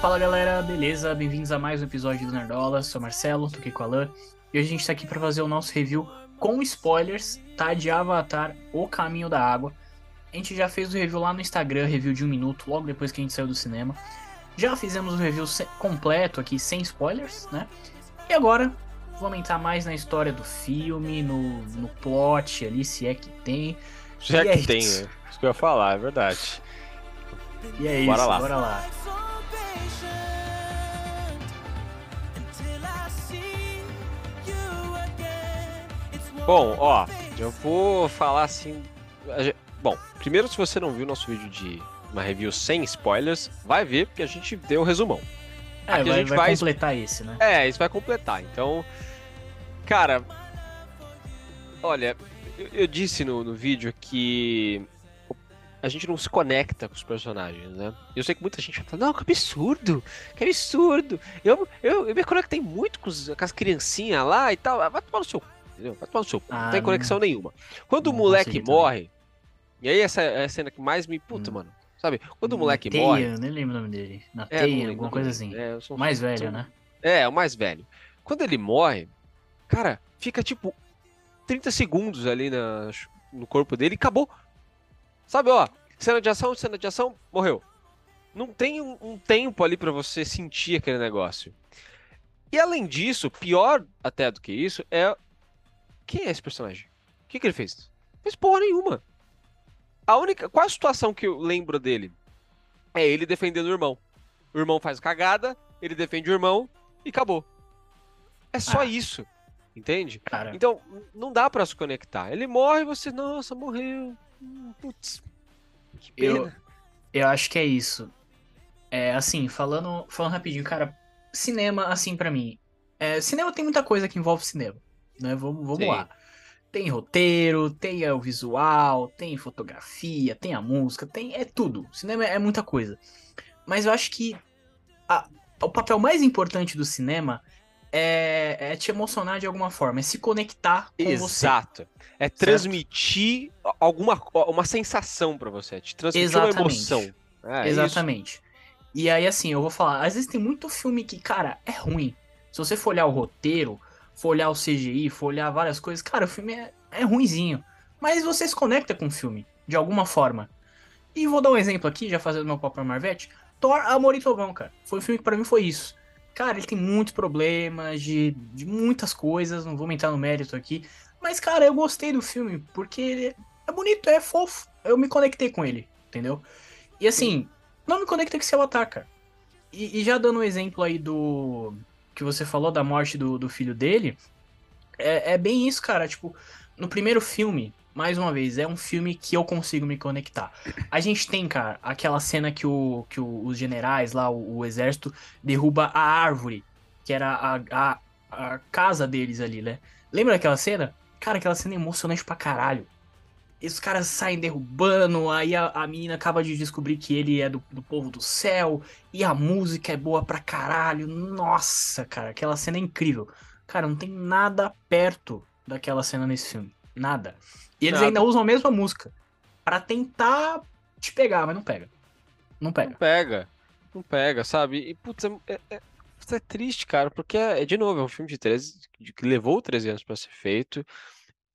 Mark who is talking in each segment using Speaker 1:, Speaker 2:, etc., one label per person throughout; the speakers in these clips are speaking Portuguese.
Speaker 1: Fala galera, beleza? Bem-vindos a mais um episódio do Nerdola. Sou Marcelo, tô aqui com a Alan. E hoje a gente tá aqui pra fazer o nosso review com spoilers, tá? De Avatar, O Caminho da Água. A gente já fez o review lá no Instagram, review de um minuto, logo depois que a gente saiu do cinema. Já fizemos o review completo aqui, sem spoilers, né? E agora, vamos entrar mais na história do filme, no, no plot ali, se é que tem.
Speaker 2: Se é que é tem, isso. né? Isso que eu ia falar, é verdade.
Speaker 1: E é bora isso, lá. bora lá.
Speaker 2: Bom, ó, eu vou falar assim. Bom, primeiro, se você não viu nosso vídeo de uma review sem spoilers, vai ver, porque a gente deu um resumão.
Speaker 1: É, Aqui vai, a gente vai, vai completar esse, né?
Speaker 2: É, isso vai completar. Então, cara, olha, eu, eu disse no, no vídeo que a gente não se conecta com os personagens, né? Eu sei que muita gente fala, não, que absurdo, que absurdo. Eu, eu, eu me conectei muito com, os, com as criancinhas lá e tal. Vai tomar no seu entendeu? Vai tomar no seu ah, não tem conexão não... nenhuma. Quando o moleque morre, e aí essa é a cena que mais me. Puta, hum. mano. Sabe? Quando o moleque
Speaker 1: teia,
Speaker 2: morre.
Speaker 1: Eu nem lembro o nome dele. Na é, teia, alguma coisa assim. É, o mais velho, sou... né?
Speaker 2: É, o mais velho. Quando ele morre, cara, fica tipo 30 segundos ali na, no corpo dele e acabou. Sabe, ó, cena de ação, cena de ação, morreu. Não tem um, um tempo ali para você sentir aquele negócio. E além disso, pior até do que isso, é quem é esse personagem? O que, que ele fez? Não fez porra nenhuma. A única. Qual a situação que eu lembro dele? É ele defendendo o irmão. O irmão faz cagada, ele defende o irmão e acabou. É só ah. isso. Entende? Cara. Então, não dá para se conectar. Ele morre e você, nossa, morreu. Putz.
Speaker 1: Que pena. Eu, eu acho que é isso. É assim, falando, falando rapidinho, cara, cinema, assim, para mim. É, cinema tem muita coisa que envolve cinema né? Vamos, vamos lá. Tem roteiro, tem o visual, tem fotografia, tem a música, tem é tudo. Cinema é muita coisa. Mas eu acho que a, o papel mais importante do cinema é, é, te emocionar de alguma forma, é se conectar com
Speaker 2: Exato. você. Exato. É transmitir certo? alguma uma sensação para você, é te transmitir Exatamente. uma emoção.
Speaker 1: É, Exatamente. Isso. E aí, assim, eu vou falar, às vezes tem muito filme que, cara, é ruim. Se você for olhar o roteiro, for olhar o CGI, for olhar várias coisas, cara, o filme é, é ruinzinho. Mas você se conecta com o filme, de alguma forma. E vou dar um exemplo aqui, já fazendo meu próprio Marvete. Thor, Amor e Trovão, cara. Foi um filme que pra mim foi isso. Cara, ele tem muitos problemas de, de muitas coisas, não vou entrar no mérito aqui. Mas, cara, eu gostei do filme, porque ele é bonito, é fofo. Eu me conectei com ele, entendeu? E assim, não me conectei com seu cara. E, e já dando um exemplo aí do, que você falou da morte do, do filho dele, é, é bem isso, cara. Tipo, no primeiro filme, mais uma vez, é um filme que eu consigo me conectar. A gente tem, cara, aquela cena que, o, que o, os generais lá, o, o, exército, derruba a árvore, que era a, a, a casa deles ali, né? Lembra daquela cena? Cara, aquela cena é emocionante pra caralho. E os caras saem derrubando, aí a, a menina acaba de descobrir que ele é do, do povo do céu, e a música é boa pra caralho. Nossa, cara, aquela cena é incrível. Cara, não tem nada perto daquela cena nesse filme. Nada. E eles nada. ainda usam a mesma música para tentar te pegar, mas não pega. Não pega.
Speaker 2: Não pega. Não pega, sabe? E, putz, é, é, é, é triste, cara, porque, é, de novo, é um filme de 13, que levou 13 anos para ser feito.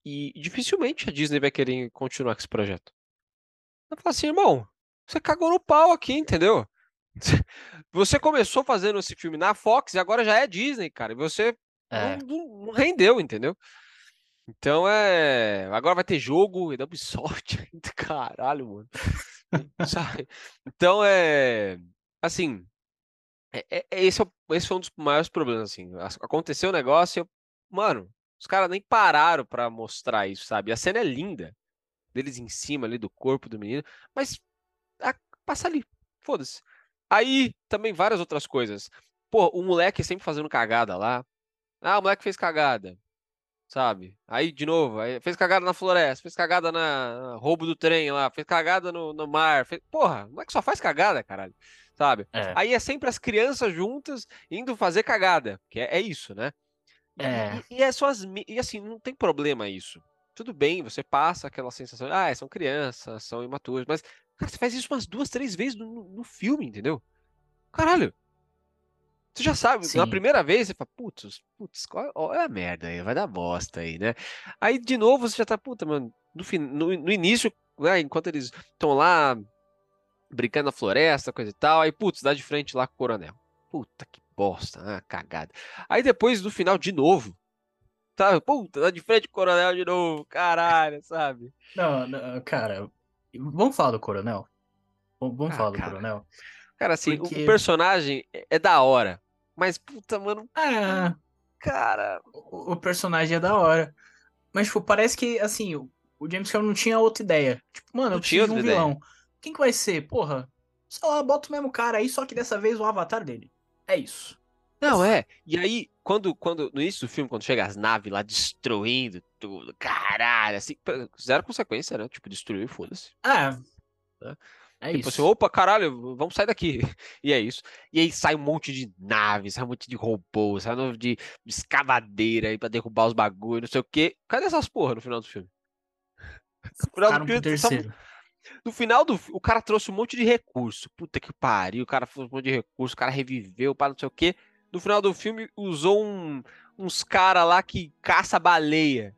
Speaker 2: E dificilmente a Disney vai querer continuar com esse projeto. Vai falar assim, irmão, você cagou no pau aqui, entendeu? Você começou fazendo esse filme na Fox e agora já é Disney, cara. E você é. não, não, rendeu, entendeu? Então é. Agora vai ter jogo e da Ubisoft. Caralho, mano. Então é. Assim. É, é, esse, é, esse foi um dos maiores problemas, assim. Aconteceu o um negócio, eu, mano, os caras nem pararam para mostrar isso, sabe? A cena é linda, deles em cima ali do corpo do menino, mas a, passa ali, foda-se. Aí também várias outras coisas. Pô, o moleque sempre fazendo cagada lá. Ah, o moleque fez cagada, sabe? Aí, de novo, aí fez cagada na floresta, fez cagada na roubo do trem lá, fez cagada no, no mar. Fez... Porra, o moleque só faz cagada, caralho, sabe? É. Aí é sempre as crianças juntas indo fazer cagada, que é, é isso, né? É. E, e, é só as, e assim, não tem problema isso. Tudo bem, você passa aquela sensação, ah, são crianças, são imaturos, mas, cara, você faz isso umas duas, três vezes no, no filme, entendeu? Caralho, Você já sabe, na
Speaker 1: Sim.
Speaker 2: primeira vez você fala, putz, putz, qual olha a merda aí, vai dar bosta aí, né? Aí de novo você já tá, puta, mano, no, no, no início, né, enquanto eles estão lá brincando na floresta, coisa e tal, aí, putz, dá de frente lá com o coronel. Puta que bosta, ah, cagada. Aí depois, no final, de novo, sabe? Puta, dá de frente com o coronel de novo, caralho, sabe?
Speaker 1: Não, não, cara, vamos falar do Coronel? Vamos
Speaker 2: Ah,
Speaker 1: falar do
Speaker 2: cara.
Speaker 1: Coronel?
Speaker 2: Cara, assim, o-
Speaker 1: Porque-
Speaker 2: o personagem é- é da hora, mas, puta, mano,
Speaker 1: Ah,
Speaker 2: cara...
Speaker 1: o, o personagem é da hora. Mas, tipo, parece que, assim, o, o James Cameron não tinha outra ideia. Tipo, mano,
Speaker 2: Não
Speaker 1: eu
Speaker 2: tinha
Speaker 1: preciso de um
Speaker 2: ideia.
Speaker 1: vilão. Quem que vai ser? Porra, sei lá, bota o mesmo cara aí, só que dessa vez o avatar dele. É isso.
Speaker 2: Não, é. E aí, quando, quando no início do filme, quando chega as naves lá destruindo tudo, caralho, assim, zero consequência, né? Tipo, destruiu e foda-se.
Speaker 1: Ah,
Speaker 2: É.
Speaker 1: é
Speaker 2: Tipo
Speaker 1: isso.
Speaker 2: assim, opa, caralho, vamos sair daqui. E é isso. E aí sai um monte de naves, sai um monte de robôs, sai um monte de escavadeira aí pra derrubar os bagulho, não sei o quê. Cadê essas porra no final do filme? No final do filme,
Speaker 1: terceiro.
Speaker 2: No final do o cara trouxe um monte de recurso. Puta que pariu, o cara fez um monte de recurso, o cara reviveu, para não sei o quê. No final do filme usou um- uns cara lá que caça baleia.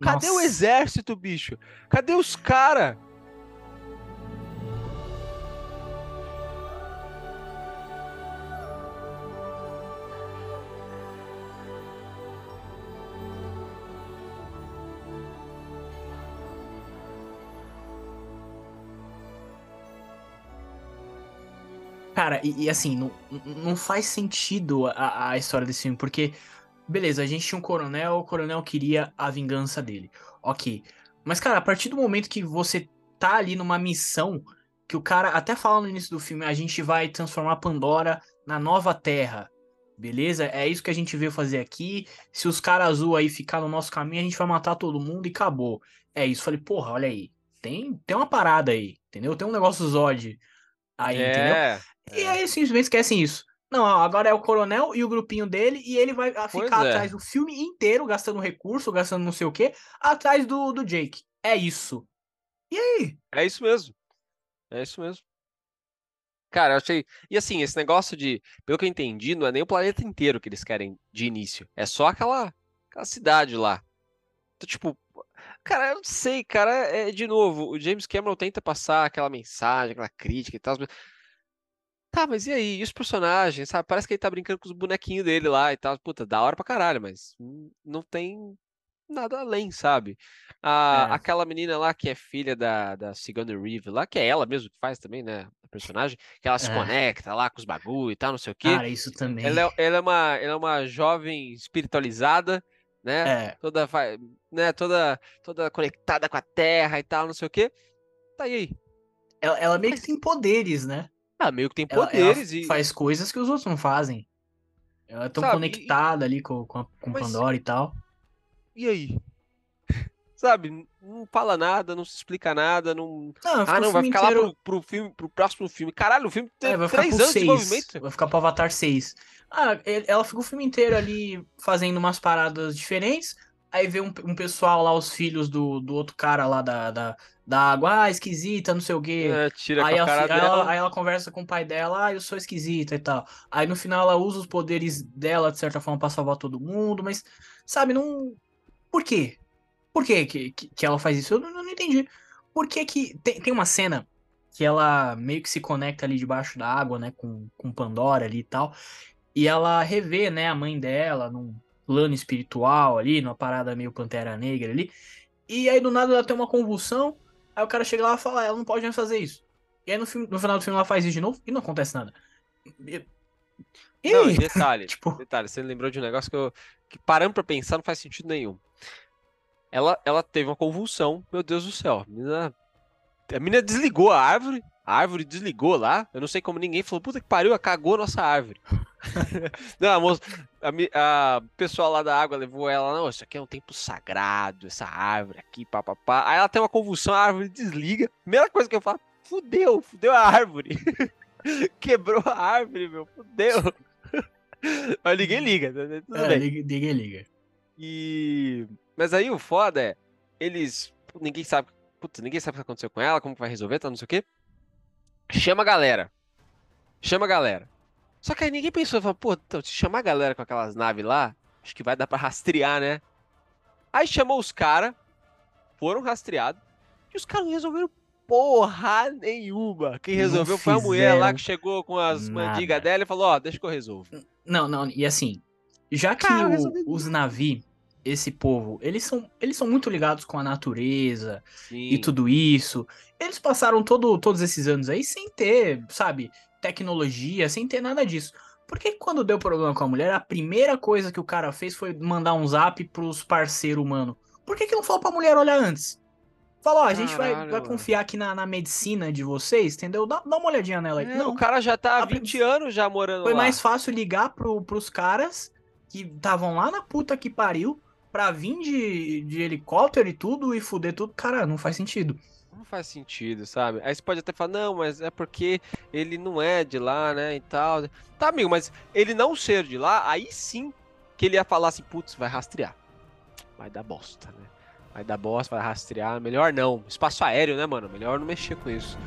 Speaker 2: Cadê o
Speaker 1: Nossa.
Speaker 2: exército, bicho? Cadê os cara?
Speaker 1: Cara, e, e assim, não, não faz sentido a, a história desse filme, porque, beleza, a gente tinha um coronel, o coronel queria a vingança dele. Ok. Mas, cara, a partir do momento que você tá ali numa missão, que o cara até fala no início do filme, a gente vai transformar Pandora na nova Terra. Beleza? É isso que a gente veio fazer aqui. Se os caras azul aí ficar no nosso caminho, a gente vai matar todo mundo e acabou. É isso. Falei, porra, olha aí. Tem, tem uma parada aí, entendeu? Tem um negócio Zod aí, entendeu?
Speaker 2: é,
Speaker 1: E aí simplesmente esquecem isso. Não, agora é o coronel e o grupinho dele, e ele vai ah,
Speaker 2: Pois
Speaker 1: ficar
Speaker 2: é.
Speaker 1: atrás do filme inteiro, gastando recurso, gastando não sei o quê, atrás do, do Jake. É isso. E aí?
Speaker 2: é isso mesmo. É isso mesmo. Cara, eu achei. E assim, esse negócio de. Pelo que eu entendi, não é nem o planeta inteiro que eles querem de início. É só aquela, aquela cidade lá. Então, tipo. Cara, eu não sei, cara. É, de novo, o James Cameron tenta passar aquela mensagem, aquela crítica e tal. mas- Tá, mas e aí? E os personagens, sabe? Parece que ele tá brincando com os bonequinhos dele lá e tal. Puta, da hora pra caralho, mas hum, não tem nada além, sabe? A,
Speaker 1: É.
Speaker 2: Aquela menina lá que é filha da, da Sigourney Weaver lá, que é ela mesmo que faz também, né? A personagem, que ela se
Speaker 1: É.
Speaker 2: conecta lá com os bagulho e tal, não sei o quê.
Speaker 1: Cara, isso também.
Speaker 2: Ela é, ela é uma, ela é uma jovem espiritualizada, né?
Speaker 1: É,
Speaker 2: Toda, né? Toda, toda conectada com a terra e tal, não sei o quê. Tá e aí.
Speaker 1: ela, ela meio que tem poderes, né?
Speaker 2: Ah, meio que tem
Speaker 1: Ela, ela
Speaker 2: poderes e.
Speaker 1: faz coisas que os outros não fazem. Ela é tão
Speaker 2: Sabe, e-
Speaker 1: conectada ali com, com, a- com
Speaker 2: Mas-
Speaker 1: Pandora e tal.
Speaker 2: E aí? Sabe, não fala nada, não se explica nada, não.
Speaker 1: Não,
Speaker 2: Ah, não, vai ficar lá
Speaker 1: inteiro-
Speaker 2: pro, pro filme, pro próximo filme. Caralho, o filme tem
Speaker 1: É, vai
Speaker 2: três anos de
Speaker 1: 6.
Speaker 2: desenvolvimento.
Speaker 1: Vai ficar pro Avatar 6. Ah, ela fica o filme inteiro ali fazendo umas paradas diferentes. Aí vê um, um pessoal lá, os filhos do, do outro cara lá da, da, da água. Ah, esquisita, não sei o quê.
Speaker 2: É, tira
Speaker 1: Aí,
Speaker 2: com a
Speaker 1: a
Speaker 2: cara
Speaker 1: fi- aí
Speaker 2: dela.
Speaker 1: ela, aí ela conversa com o pai dela, ah, eu sou esquisita e tal. Aí no final ela usa os poderes dela, de certa forma, pra salvar todo mundo, mas, sabe, não. Por quê? Por que, que, que ela faz isso? Eu não, não entendi. Por que que. Tem, tem uma cena que ela meio que se conecta ali debaixo da água, né, com, com Pandora ali e tal. E ela revê, né, a mãe dela num plano espiritual ali, numa parada meio Pantera Negra ali. E aí do nada ela tem uma convulsão. Aí o cara chega lá e fala, "Ah, ela não pode mais fazer isso. E aí no, filme- no final do filme ela faz isso de novo e não acontece nada. E, e
Speaker 2: Não, e detalhe,
Speaker 1: Tipo,
Speaker 2: detalhe, você lembrou de um negócio que eu. Que parando pra pensar não faz sentido nenhum. Ela, ela teve uma convulsão, meu Deus do céu. A menina, a menina desligou a árvore, a árvore desligou lá. Eu não sei como ninguém falou, puta que pariu, cagou a nossa árvore. não, a moça, a, a pessoal lá da água levou ela, não, isso aqui é um tempo sagrado, essa árvore aqui, papapá. Aí ela tem uma convulsão, a árvore desliga. Primeira coisa que eu falo, fudeu, fudeu a árvore. Quebrou a árvore, meu, fudeu. Mas ninguém liga, né? tudo
Speaker 1: é,
Speaker 2: bem.
Speaker 1: liga, liga.
Speaker 2: E. Mas aí o foda é, eles. Ninguém sabe. Putz, ninguém sabe o que aconteceu com ela, como que vai resolver, tá, não sei o quê. Chama a galera. Chama a galera. Só que aí ninguém pensou, falou, pô, então, se chamar a galera com aquelas naves lá, acho que vai dar pra rastrear, né? Aí chamou os caras, foram rastreados, e os caras não resolveram porra nenhuma. Quem resolveu foi a mulher lá que chegou com as
Speaker 1: nada.
Speaker 2: mandigas dela e falou, ó, deixa que eu resolvo.
Speaker 1: Não, não, e assim, já que
Speaker 2: Cara,
Speaker 1: o- os Navi, esse povo, eles são, eles são muito ligados com a natureza
Speaker 2: Sim.
Speaker 1: e tudo isso. Eles passaram todo, todos esses anos aí sem ter, sabe, tecnologia, sem ter nada disso. Por que quando deu problema com a mulher, a primeira coisa que o cara fez foi mandar um zap pros parceiros humanos? Por que, que não falou pra mulher olhar antes? Falou, ó, a gente vai, vai confiar aqui na, na medicina de vocês, entendeu? Dá, dá uma olhadinha nela aí.
Speaker 2: É,
Speaker 1: não,
Speaker 2: o cara já tá há
Speaker 1: A prim-
Speaker 2: 20 anos já morando
Speaker 1: foi
Speaker 2: lá.
Speaker 1: mais fácil ligar pro, pros caras que estavam lá na puta que pariu pra vir de, de helicóptero e tudo e fuder tudo. Cara, não faz sentido.
Speaker 2: Não faz sentido, sabe? Aí você pode até falar, não, mas é porque ele não é de lá, né, e tal. Tá, amigo, mas ele não ser de lá, aí sim que ele ia falar assim, putz, vai rastrear. Vai dar bosta, né? Vai dar bosta, vai rastrear. Melhor não. Espaço aéreo, né, mano? Melhor não mexer com isso.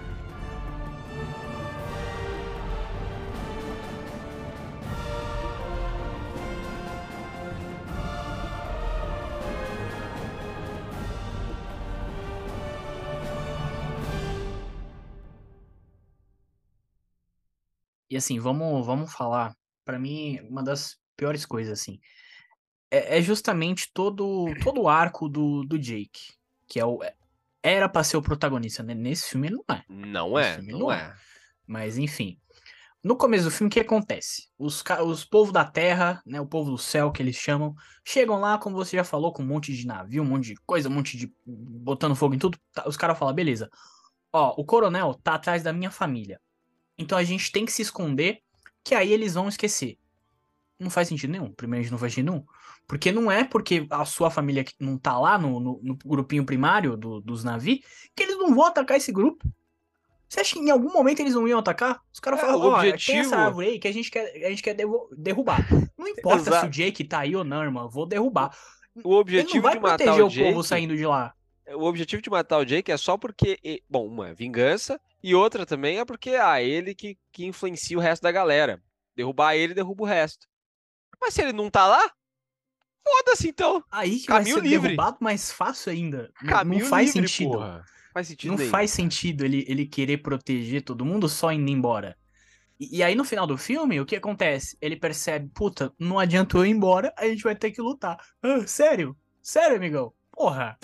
Speaker 1: E assim, vamos, vamos falar. Pra mim, uma das piores coisas, assim. É, é justamente todo, todo o arco do, do Jake. Que é o. Era pra ser o protagonista, né? Nesse filme ele não é.
Speaker 2: Não é,
Speaker 1: filme
Speaker 2: não
Speaker 1: não
Speaker 2: é.
Speaker 1: Mas enfim. No começo do filme, o que acontece? Os, os povos da terra, né? O povo do céu que eles chamam, chegam lá, como você já falou, com um monte de navio, um monte de coisa, um monte de. botando fogo em tudo. Tá, os caras falam, beleza. Ó, o coronel tá atrás da minha família. Então a gente tem que se esconder, que aí eles vão esquecer. Não faz sentido nenhum. Primeiro, não faz sentido nenhum. Porque não é porque a sua família não tá lá no, no, no grupinho primário do- dos navios que eles não vão atacar esse grupo. Você acha que em algum momento eles não iam atacar? Os caras
Speaker 2: É,
Speaker 1: falam, ó, tem
Speaker 2: objetivo-
Speaker 1: essa árvore aí que a gente quer, a gente quer derrubar. Não importa se
Speaker 2: Exato.
Speaker 1: o Jake tá aí ou não, irmão, vou derrubar.
Speaker 2: O
Speaker 1: Ele não
Speaker 2: objetivo
Speaker 1: vai
Speaker 2: de matar o
Speaker 1: o povo
Speaker 2: Jake,
Speaker 1: saindo de lá.
Speaker 2: o objetivo de matar o Jake é só porque, bom, uma é vingança e outra também é porque ah, ele que, que influencia o resto da galera. Derrubar ele, derruba o resto. Mas se ele não tá lá, foda-se então.
Speaker 1: Aí que
Speaker 2: Caminho
Speaker 1: vai ser
Speaker 2: livre.
Speaker 1: derrubado mais fácil ainda. Não-
Speaker 2: Caminho
Speaker 1: não faz
Speaker 2: livre,
Speaker 1: sentido.
Speaker 2: porra. Faz sentido
Speaker 1: Não faz sentido ele, ele querer proteger todo mundo só indo embora. E, e aí, no final do filme, o que acontece? Ele percebe, puta, não adianta eu ir embora, a gente vai ter que lutar. Ah, sério? Sério, amigão? Porra.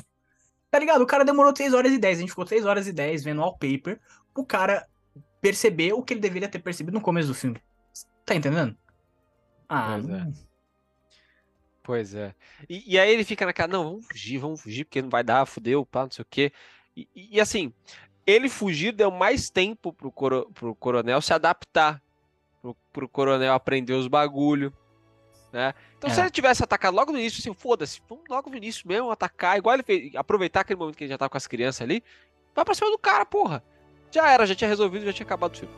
Speaker 1: Tá ligado? O cara demorou 3 horas e 10. A gente ficou 3 horas e 10 vendo wallpaper pro cara perceber o que ele deveria ter percebido no começo do filme. Tá entendendo? Ah,
Speaker 2: Pois é. Pois é. E, e aí ele fica naquela, não, vamos fugir, vamos fugir, porque não vai dar, fudeu, pá, não sei o quê. E, e- assim, ele fugir deu mais tempo pro, coro, pro coronel se adaptar, pro, pro coronel aprender os bagulho, né? Então se
Speaker 1: É.
Speaker 2: ele tivesse atacado logo no início, assim, foda-se, vamos logo no início mesmo, atacar, igual ele fez, aproveitar aquele momento que ele já tava com as crianças ali, vai pra cima do cara, porra. Já era, já tinha resolvido, já tinha acabado o filme.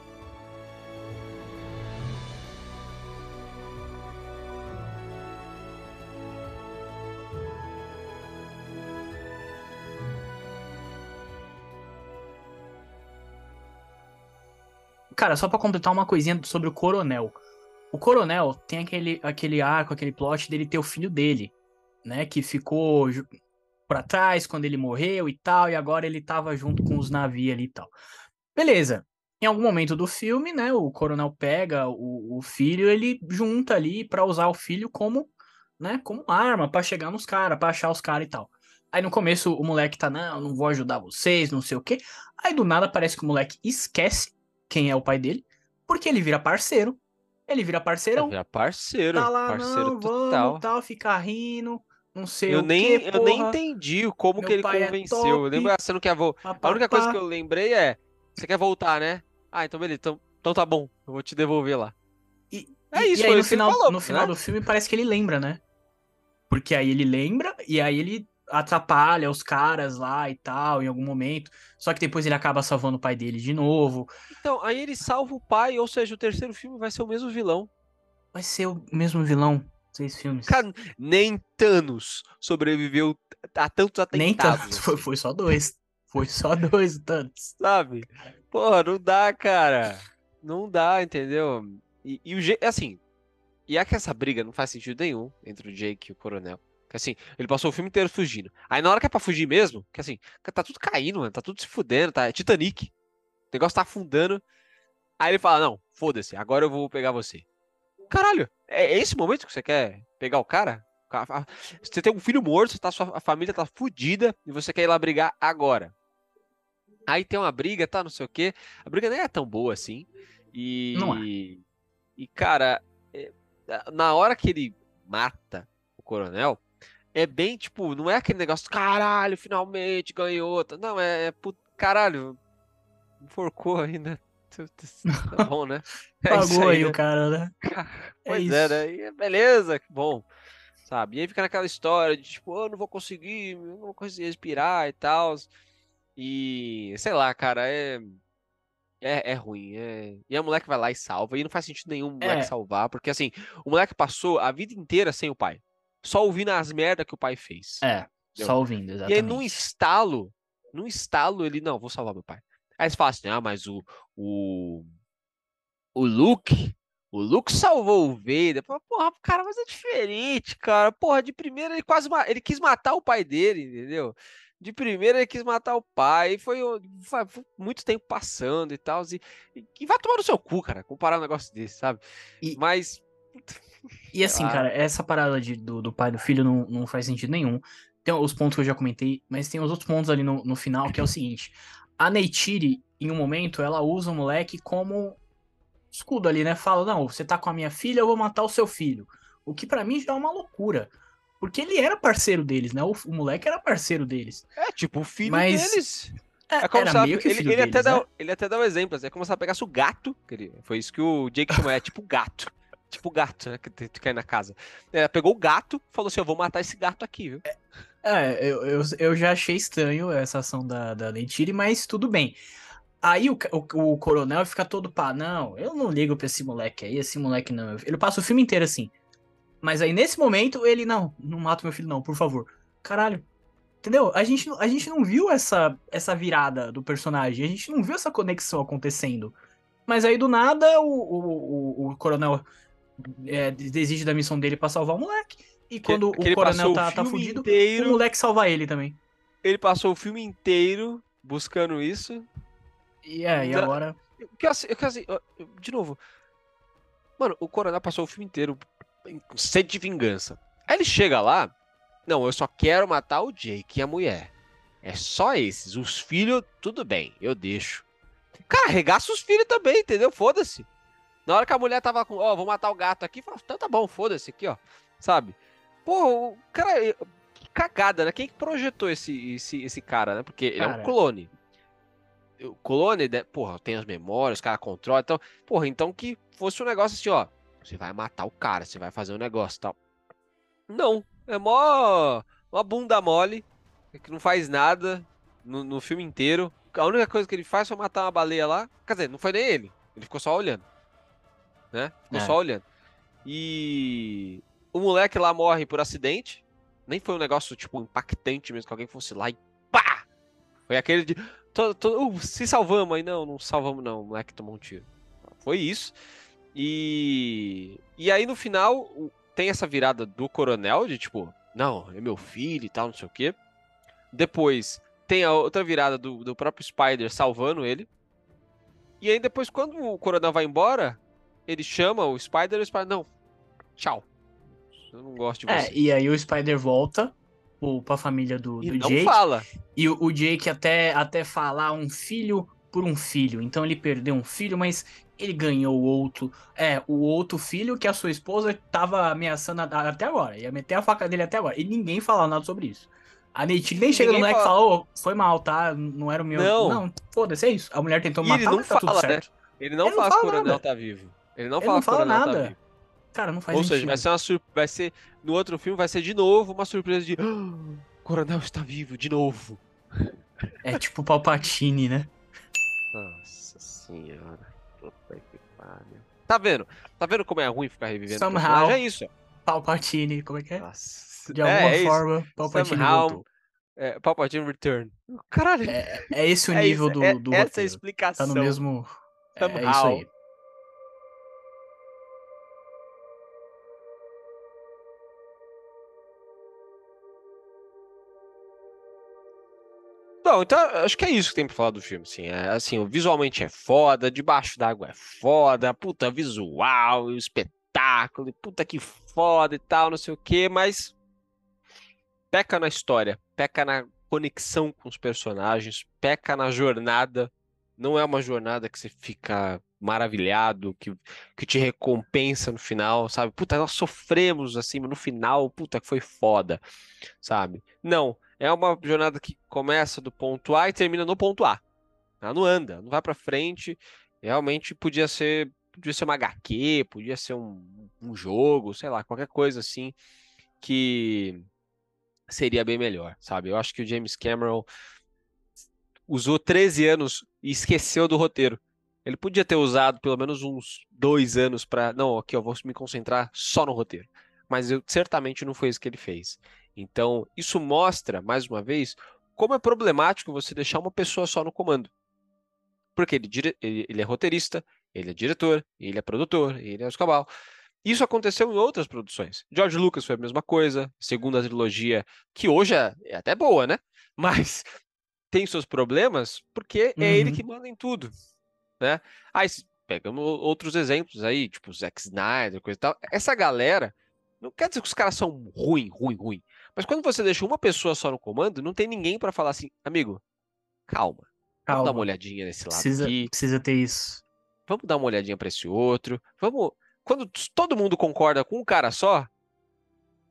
Speaker 1: Cara, só pra completar uma coisinha sobre o coronel. O coronel tem aquele, aquele arco, aquele plot dele ter o filho dele, né? Que ficou pra trás quando ele morreu e tal, e agora ele tava junto com os navios ali e tal. Beleza. Em algum momento do filme, né? O coronel pega o, o filho, ele junta ali pra usar o filho como, né? Como arma pra chegar nos caras, pra achar os caras e tal. Aí no começo o moleque tá, não, não vou ajudar vocês, não sei o quê. Aí do nada parece que o moleque esquece quem é o pai dele, porque ele vira parceiro. Ele vira parceirão.
Speaker 2: Vira parceiro,
Speaker 1: Tá lá,
Speaker 2: parceiro
Speaker 1: não,
Speaker 2: total.
Speaker 1: vamos, tal, ficar rindo, não sei
Speaker 2: Eu
Speaker 1: o
Speaker 2: nem,
Speaker 1: quê,
Speaker 2: eu nem entendi como
Speaker 1: Meu
Speaker 2: que ele
Speaker 1: é
Speaker 2: convenceu. Eu lembro,
Speaker 1: top.
Speaker 2: ah, quer voltar.
Speaker 1: pá, pá,
Speaker 2: A única coisa que eu lembrei é: você quer voltar, né? Ah, então beleza, então, então tá bom, eu vou te devolver lá.
Speaker 1: E,
Speaker 2: É isso,
Speaker 1: e aí no final,
Speaker 2: falou,
Speaker 1: no final
Speaker 2: né?
Speaker 1: do filme parece que ele lembra, né? Porque aí ele lembra e aí ele atrapalha os caras lá e tal, em algum momento. Só que depois ele acaba salvando o pai dele de novo.
Speaker 2: Então, aí ele salva o pai, ou seja, o terceiro filme vai ser o mesmo vilão.
Speaker 1: Vai ser o mesmo vilão. Seis filmes.
Speaker 2: Cara, nem Thanos sobreviveu a tantos
Speaker 1: Nem
Speaker 2: atentados.
Speaker 1: tanto. Foi, foi só dois. Foi só dois tantos.
Speaker 2: Sabe? Porra, não dá, cara. Não dá, entendeu? E, e o Jake, assim, e é que essa briga não faz sentido nenhum entre o Jake e o Coronel. Que assim, ele passou o filme inteiro fugindo. Aí na hora que é pra fugir mesmo, que assim, tá tudo caindo, mano, tá tudo se fudendo, tá? É Titanic. O negócio tá afundando. Aí ele fala: Não, foda-se, agora eu vou pegar você. Caralho, é, é esse momento que você quer pegar o cara? Você tem um filho morto, tá, sua família tá fudida e você quer ir lá brigar agora. Aí tem uma briga, tá, não sei o quê. A briga nem é tão boa assim. E.
Speaker 1: Não é.
Speaker 2: E, cara, é, na hora que ele mata o coronel, é bem tipo, não é aquele negócio, caralho, finalmente ganhou. Não, é, é put... caralho, enforcou ainda. Tá bom, né?
Speaker 1: É Pagou aí, aí né? o cara, né?
Speaker 2: Pois é, é né? Beleza, que bom. Sabe? E aí fica naquela história de tipo, eu não vou conseguir, não vou conseguir respirar e tal. E sei lá, cara, é. É, é ruim. É... E a moleque vai lá e salva. E não faz sentido nenhum o moleque é. salvar. Porque assim, o moleque passou a vida inteira sem o pai. Só ouvindo as merdas que o pai fez.
Speaker 1: É, entendeu? só ouvindo, exatamente.
Speaker 2: E aí, num estalo, num estalo, ele, não, vou salvar meu pai. Aí você fala assim, ah, mas o. O, o Luke. O Luke salvou o Vader. Porra, cara, mas é diferente, cara. Porra, de primeira ele quase. Ele quis matar o pai dele, entendeu? De primeira ele quis matar o pai, foi, foi, muito tempo passando e tal, e, e, vai tomar no seu cu, cara, comparar um negócio desse, sabe?
Speaker 1: E,
Speaker 2: Mas.
Speaker 1: E assim, cara, essa parada de, do, do pai e do filho não, não faz sentido nenhum. Tem os pontos que eu já comentei, mas tem os outros pontos ali no, no final, que é o seguinte: a Neytiri, em um momento, ela usa o moleque como escudo ali, né? Fala, não, você tá com a minha filha, eu vou matar o seu filho. O que para mim já é uma loucura. Porque ele era parceiro deles, né? O, o moleque era parceiro deles.
Speaker 2: É, tipo, o filho Mas... deles. É, é como sabe, ele, ele, deles, até né? dá, ele até dá um exemplo, assim, é como se ela pegasse o gato, ele, foi isso que o Jake chamou, é tipo gato. Tipo gato, né? Que, que cai na casa. Ela pegou o gato falou assim: Eu vou matar esse gato aqui, viu?
Speaker 1: É, é eu, eu, eu já achei estranho essa ação da, da Lentire, mas tudo bem. Aí o, o, o, coronel fica todo pá, não, eu não ligo pra esse moleque aí, esse moleque não. Ele passa o filme inteiro assim. Mas aí, nesse momento, ele, não, não mata meu filho, não, por favor. Caralho. Entendeu? A gente, a gente não viu essa, essa virada do personagem, a gente não viu essa conexão acontecendo. Mas aí, do nada, o, o, o, o coronel é, desiste da missão dele para salvar o moleque. E quando que, o coronel tá, tá fudido, inteiro, o moleque salva ele também.
Speaker 2: Ele passou o filme inteiro buscando isso.
Speaker 1: E é, e agora.
Speaker 2: Que, assim, que, assim, de novo. Mano, o coronel passou o filme inteiro sede de vingança. Aí ele chega lá, não, eu só quero matar o Jake e a mulher. É só esses. Os filhos, tudo bem, eu deixo. Cara, arregaça os filhos também, entendeu? Foda-se. Na hora que a mulher tava com, ó, oh, vou matar o gato aqui, fala, então tá bom, foda-se aqui, ó. Sabe? Pô, o cara, cagada, né? Quem projetou esse, esse, esse cara, né? Porque cara. ele é um clone. O clone, né? porra, tem as memórias, o cara controla, então, porra, então que fosse um negócio assim, ó. Você vai matar o cara, você vai fazer um negócio tal. Não, é mó uma bunda mole, que não faz nada no, no, filme inteiro. A única coisa que ele faz foi matar uma baleia lá. Quer dizer, não foi nem ele. Ele ficou só olhando. Né? Ficou é. só olhando. E o moleque lá morre por acidente. Nem foi um negócio, tipo, impactante mesmo, que alguém fosse lá e pá! Foi aquele de. Tô, tô, uh, se salvamos aí. Não, não salvamos, não. O moleque tomou um tiro. Foi isso. E. E aí no final tem essa virada do coronel de tipo, não, é meu filho e tal, não sei o quê. Depois tem a outra virada do, do próprio Spider salvando ele. E aí depois, quando o coronel vai embora, ele chama o Spider e o Spider, não, tchau. Eu não gosto de
Speaker 1: é, você. É, e aí o Spider volta pra família do, do
Speaker 2: e não
Speaker 1: Jake.
Speaker 2: fala.
Speaker 1: E o, o Jake até, até falar um filho por um filho. Então ele perdeu um filho, mas ele ganhou o outro. É, o outro filho que a sua esposa tava ameaçando até agora. Ia meter a faca dele até agora. E ninguém fala nada sobre isso. A Neytiri nem chega no moleque fala... e fala, oh, foi mal, tá? Não era o meu.
Speaker 2: Não,
Speaker 1: não foda-se, é isso. A mulher tentou e matar, ele não mas tá
Speaker 2: fala,
Speaker 1: tudo certo.
Speaker 2: Né? Ele não ele fala que o coronel tá vivo. Ele não ele fala, não fala tá nada. Tá
Speaker 1: Cara, não faz
Speaker 2: Ou
Speaker 1: sentido.
Speaker 2: seja, vai ser uma sur... vai ser no outro filme vai ser de novo uma surpresa de oh, o coronel está vivo de novo.
Speaker 1: É tipo o Palpatine, né?
Speaker 2: Nossa senhora. Pariu. Tá vendo? Tá vendo como é ruim ficar revivendo
Speaker 1: Somehow,
Speaker 2: É isso.
Speaker 1: Palpatine, como é que é? Nossa. De alguma é, forma, isso. Palpatine Somehow, voltou.
Speaker 2: É, Palpatine Return. Caralho.
Speaker 1: É, é esse o é nível
Speaker 2: isso,
Speaker 1: do,
Speaker 2: é,
Speaker 1: do
Speaker 2: Essa roteiro. explicação.
Speaker 1: Tá no mesmo... Somehow. É, isso aí.
Speaker 2: Bom, então acho que é isso que tem pra falar do filme, assim. É, assim, visualmente é foda, debaixo d'água é foda, puta visual, espetáculo, puta que foda e tal, não sei o quê, mas peca na história, peca na conexão com os personagens, peca na jornada. Não é uma jornada que você fica maravilhado, que, que te recompensa no final, sabe? Puta, nós sofremos assim, mas no final, puta, que foi foda, sabe? Não, é uma jornada que começa do ponto A e termina no ponto A. Ela não anda, não vai para frente. Realmente podia ser, podia ser uma HQ, podia ser um, um jogo, sei lá, qualquer coisa assim que seria bem melhor, sabe? Eu acho que o James Cameron usou 13 anos e esqueceu do roteiro. Ele podia ter usado pelo menos uns dois anos para. Não, aqui eu vou me concentrar só no roteiro. Mas eu, certamente não foi isso que ele fez. Então, isso mostra, mais uma vez, como é problemático você deixar uma pessoa só no comando. Porque ele, ele, ele é roteirista, ele é diretor, ele é produtor, ele é escabal. Isso aconteceu em outras produções. George Lucas foi a mesma coisa, segunda trilogia, que hoje é, é até boa, né? Mas tem seus problemas porque é ele uhum. que manda em tudo né? Aí pegamos outros exemplos aí, tipo Zack Snyder, coisa e tal. Essa galera, não quer dizer que os caras são ruim, ruim, ruim. Mas quando você deixa uma pessoa só no comando, não tem ninguém para falar assim, amigo, calma. Calma. Vamos dar uma olhadinha nesse lado
Speaker 1: precisa,
Speaker 2: aqui.
Speaker 1: Precisa ter isso.
Speaker 2: Vamos dar uma olhadinha para esse outro. Vamos. Quando todo mundo concorda com um cara só,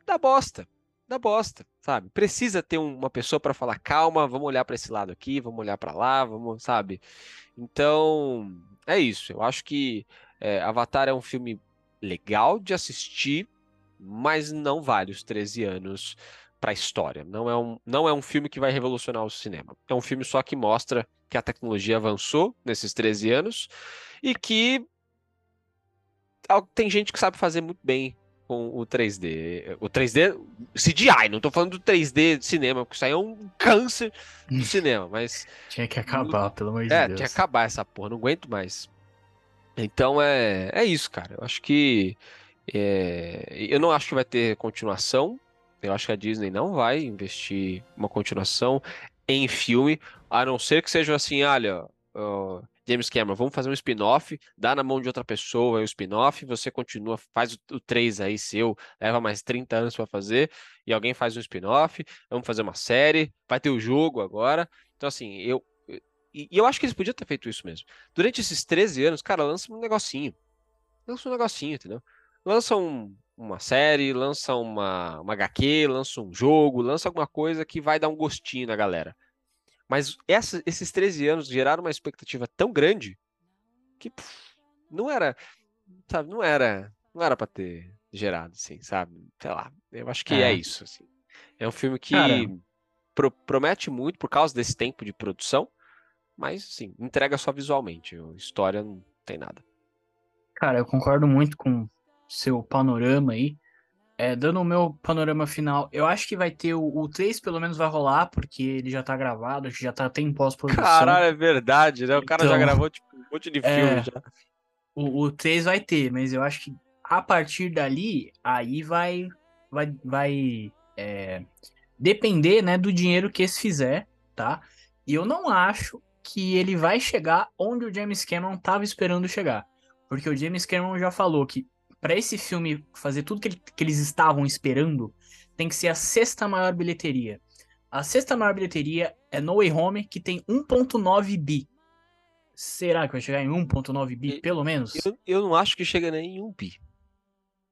Speaker 2: dá bosta. Dá bosta, sabe? Precisa ter uma pessoa para falar, calma, vamos olhar para esse lado aqui, vamos olhar para lá, vamos, sabe? Então, é isso. Eu acho que é, Avatar é um filme legal de assistir, mas não vale os 13 anos para a história. Não é, um, não é um filme que vai revolucionar o cinema. É um filme só que mostra que a tecnologia avançou nesses 13 anos e que tem gente que sabe fazer muito bem com o 3D. O 3D CGI, não tô falando do 3D de cinema, porque isso aí é um câncer do cinema, mas.
Speaker 1: Tinha que acabar, pelo amor de
Speaker 2: é,
Speaker 1: Deus.
Speaker 2: tinha que acabar essa porra, não aguento mais. Então é, é isso, cara. Eu acho que. É, eu não acho que vai ter continuação. Eu acho que a Disney não vai investir uma continuação em filme, a não ser que seja assim, olha, uh, James Cameron, vamos fazer um spin-off, dá na mão de outra pessoa o spin-off, você continua, faz o, 3 aí seu, leva mais 30 anos para fazer, e alguém faz um spin-off, vamos fazer uma série, vai ter o jogo agora. Então, assim, eu. E, eu acho que eles podiam ter feito isso mesmo. Durante esses 13 anos, cara, lança um negocinho. Lança um negocinho, entendeu? Lança um, uma série, lança uma, uma HQ, lança um jogo, lança alguma coisa que vai dar um gostinho na galera. Mas essa, esses 13 anos geraram uma expectativa tão grande que puf, não era, sabe, não era, não era para ter gerado, assim, sabe? Sei lá, eu acho que é, é isso, assim. É um filme que pro, promete muito por causa desse tempo de produção, mas, assim, entrega só visualmente. A história não tem nada.
Speaker 1: Cara, eu concordo muito com seu panorama aí. É, dando o meu panorama final, eu acho que vai ter o, o 3, pelo menos vai rolar, porque ele já tá gravado, já tá até em pós-produção.
Speaker 2: Caralho, é verdade, né? O cara então, já gravou tipo, um monte de filme é, já.
Speaker 1: O, o 3 vai ter, mas eu acho que a partir dali, aí vai vai, vai é, depender né, do dinheiro que esse fizer, tá? E eu não acho que ele vai chegar onde o James Cameron tava esperando chegar. Porque o James Cameron já falou que para esse filme fazer tudo que, ele, que eles estavam esperando, tem que ser a sexta maior bilheteria. A sexta maior bilheteria é No Way Home, que tem 1.9 bi. Será que vai chegar em 1.9 bi, pelo menos?
Speaker 2: Eu, eu não acho que chega nem em 1 bi.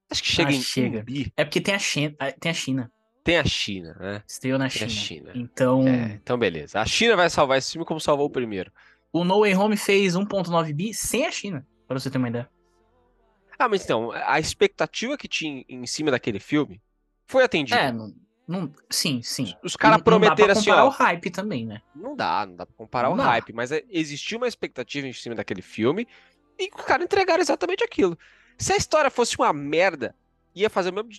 Speaker 2: Acho que chega ah, em chega. 1 bi.
Speaker 1: É porque tem a, China, tem a China.
Speaker 2: Tem a China, né?
Speaker 1: Estreou na China. China. Então...
Speaker 2: É, então, beleza. A China vai salvar esse filme como salvou o primeiro.
Speaker 1: O No Way Home fez 1.9 bi sem a China, para você ter uma ideia.
Speaker 2: Ah, mas então, a expectativa que tinha em cima daquele filme foi atendida.
Speaker 1: É, não, não, sim, sim.
Speaker 2: Os caras prometeram assim, ó.
Speaker 1: Não dá pra comparar o hype também, né?
Speaker 2: Não dá, não dá pra comparar não o dá. hype, mas é, existiu uma expectativa em cima daquele filme e os caras entregaram exatamente aquilo. Se a história fosse uma merda, ia fazer o mesmo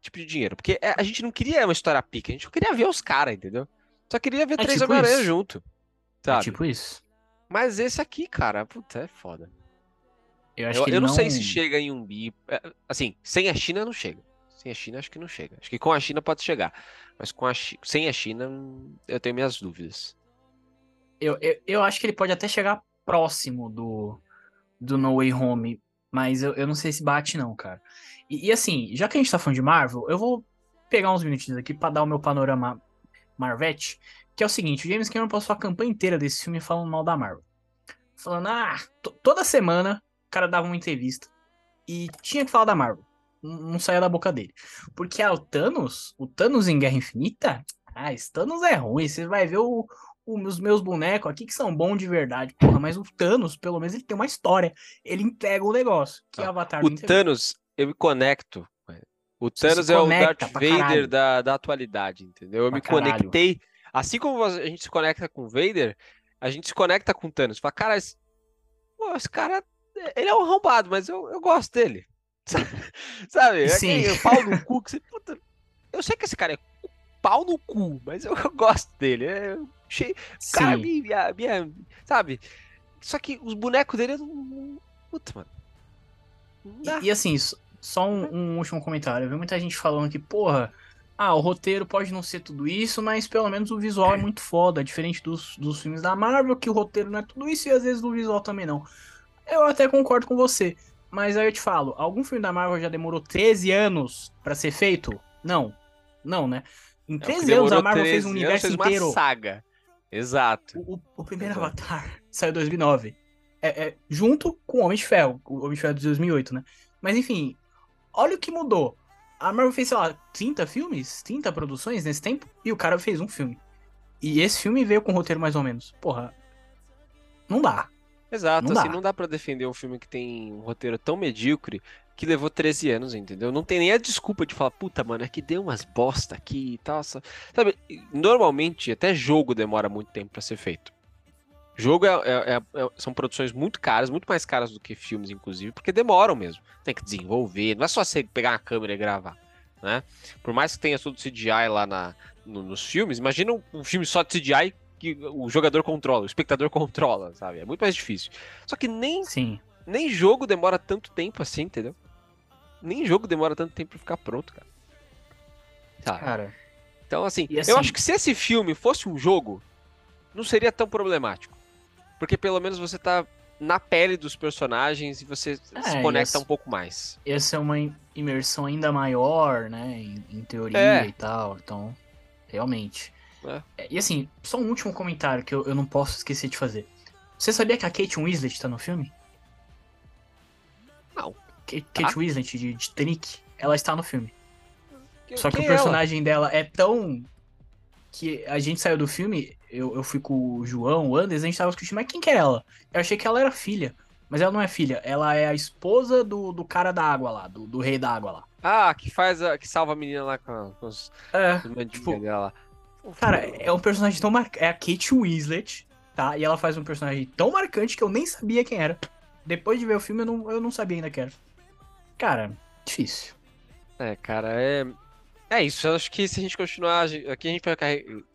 Speaker 2: tipo de dinheiro. Porque é, a gente não queria uma história pica, a gente não queria ver os caras, entendeu? Só queria ver é três tipo Homem-Aranha junto. É sabe?
Speaker 1: É tipo isso.
Speaker 2: Mas esse aqui, cara, puta, é foda. Eu, acho eu, que eu não... não sei se chega em um bi. É, assim, sem a China não chega. Sem a China acho que não chega. Acho que com a China pode chegar. Mas com a sem a China eu tenho minhas dúvidas.
Speaker 1: Eu, eu, eu acho que ele pode até chegar próximo do, do No Way Home, mas eu, eu não sei se bate, não, cara. E, e assim, já que a gente tá falando de Marvel, eu vou pegar uns minutinhos aqui para dar o meu panorama Marvete, que é o seguinte, o James Cameron passou a campanha inteira desse filme falando mal da Marvel. Falando, ah, toda semana cara dava uma entrevista e tinha que falar da Marvel. Não, saía da boca dele. Porque ah, o Thanos, o Thanos em Guerra Infinita, ah, esse Thanos é ruim, você vai ver o, os meus bonecos aqui que são bons de verdade. Porra, mas o Thanos, pelo menos, ele tem uma história. Ele entrega o um negócio. Que ah, Avatar
Speaker 2: O Thanos, eu me conecto. O Thanos é o Darth Vader da, da atualidade, entendeu? Eu pra me caralho. conectei. Assim como a gente se conecta com o Vader, a gente se conecta com o Thanos. Fala, cara, esse, pô, esse cara, ele é um arrombado, mas eu, eu gosto dele. Sabe?
Speaker 1: Sim.
Speaker 2: É pau no cu. Que você, puta, eu sei que esse cara é pau no cu, mas eu, eu gosto dele. É, Cheio, cara, minha, minha, sabe? Só que os bonecos dele. Puta, mano.
Speaker 1: E, e, assim, só um, um, último comentário. Eu vi muita gente falando que, porra, ah, o roteiro pode não ser tudo isso, mas pelo menos o visual é muito foda. Diferente dos, dos filmes da Marvel, que o roteiro não é tudo isso e às vezes o visual também não. Eu até concordo com você. Mas aí eu te falo, algum filme da Marvel já demorou 13 anos para ser feito? Não. Não, né? Em 13 é, anos a Marvel fez um universo fez inteiro.
Speaker 2: Uma saga. Exato.
Speaker 1: O, o primeiro Exato. Avatar saiu em 2009. É, é, junto com o Homem de Ferro, o Homem de Ferro de 2008, né? Mas enfim, olha o que mudou. A Marvel fez, sei lá, 30 filmes, 30 produções nesse tempo, e o cara fez um filme. E esse filme veio com roteiro mais ou menos. Porra, não dá.
Speaker 2: Exato, não assim, dá. não dá para defender um filme que tem um roteiro tão medíocre que levou 13 anos, entendeu? Não tem nem a desculpa de falar, puta, mano, é que deu umas bosta aqui e tal. Sabe, normalmente até jogo demora muito tempo para ser feito. Jogo é, é, é, é, são produções muito caras, muito mais caras do que filmes, inclusive, porque demoram mesmo. Tem que desenvolver, não é só você pegar uma câmera e gravar, né? Por mais que tenha tudo CGI lá na, no, nos filmes, imagina um, um filme só de CGI que o jogador controla, o espectador controla, sabe? É muito mais difícil. Só que nem,
Speaker 1: Sim.
Speaker 2: nem jogo demora tanto tempo assim, entendeu? nem jogo demora tanto tempo pra ficar pronto, cara.
Speaker 1: Tá. Cara.
Speaker 2: Então, assim, assim, eu acho que se esse filme fosse um jogo, não seria tão problemático. Porque pelo menos você tá na pele dos personagens e você é, se conecta um pouco mais.
Speaker 1: Essa é uma imersão ainda maior, né? Em, em teoria é. e tal. Então, realmente. É. é. E assim, só um último comentário que eu, eu não posso esquecer de fazer. Você sabia que a Kate Winslet tá no filme?
Speaker 2: Não.
Speaker 1: Kate tá. Winslet de Titanic, ela está no filme. Que, Só que o personagem ela? dela é tão. Que a gente saiu do filme, eu, eu fui com o João, o Anders, a gente tava discutindo, mas quem que é ela? Eu achei que ela era filha. Mas ela não é filha, ela é a esposa do, do cara da água lá, do, do rei da água lá.
Speaker 2: Ah, que faz a, que salva a menina lá com, com os,
Speaker 1: é, tipo, dela. Cara, é um personagem tão marcante. É a Kate Winslet, tá? E ela faz um personagem tão marcante que eu nem sabia quem era. Depois de ver o filme, eu não, eu não sabia ainda quem era. Cara, difícil.
Speaker 2: É, cara, é. É isso, eu acho que se a gente continuar. Aqui a gente vai ficar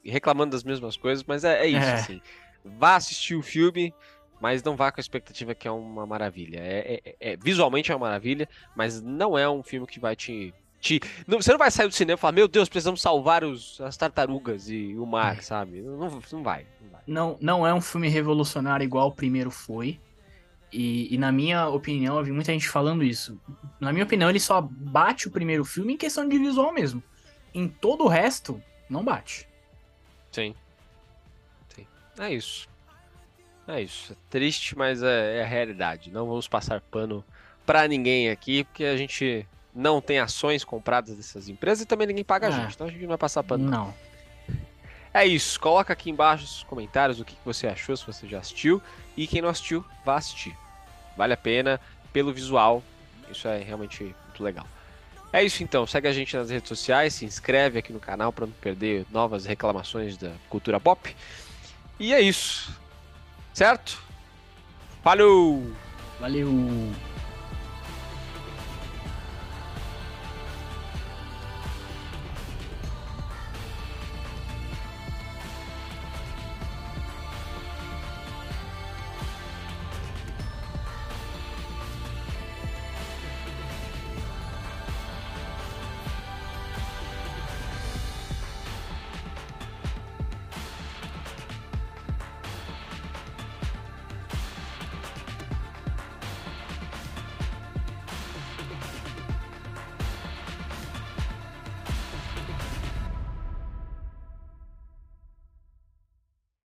Speaker 2: reclamando das mesmas coisas, mas é, é isso, é. assim. Vá assistir o filme, mas não vá com a expectativa que é uma maravilha. É, é, é, visualmente é uma maravilha, mas não é um filme que vai te. Te não, você não vai sair do cinema e falar, meu Deus, precisamos salvar os, as tartarugas e o mar, é. sabe? Não, não, vai,
Speaker 1: não vai. Não, não é um filme revolucionário igual o primeiro foi. E, e, na minha opinião, eu vi muita gente falando isso. Na minha opinião, ele só bate o primeiro filme em questão de visual mesmo. Em todo o resto, não bate.
Speaker 2: Sim. Sim. É isso. É isso. É triste, mas é, é a realidade. Não vamos passar pano para ninguém aqui, porque a gente não tem ações compradas dessas empresas e também ninguém paga a é. gente. Então a gente não vai passar pano.
Speaker 1: Não.
Speaker 2: É isso. Coloca aqui embaixo nos comentários o que você achou, se você já assistiu. E quem não assistiu, vá assistir. Vale a pena pelo visual. Isso é realmente muito legal. É isso então, segue a gente nas redes sociais, se inscreve aqui no canal para não perder novas reclamações da cultura pop. E é isso. Certo? Falou!
Speaker 1: Valeu!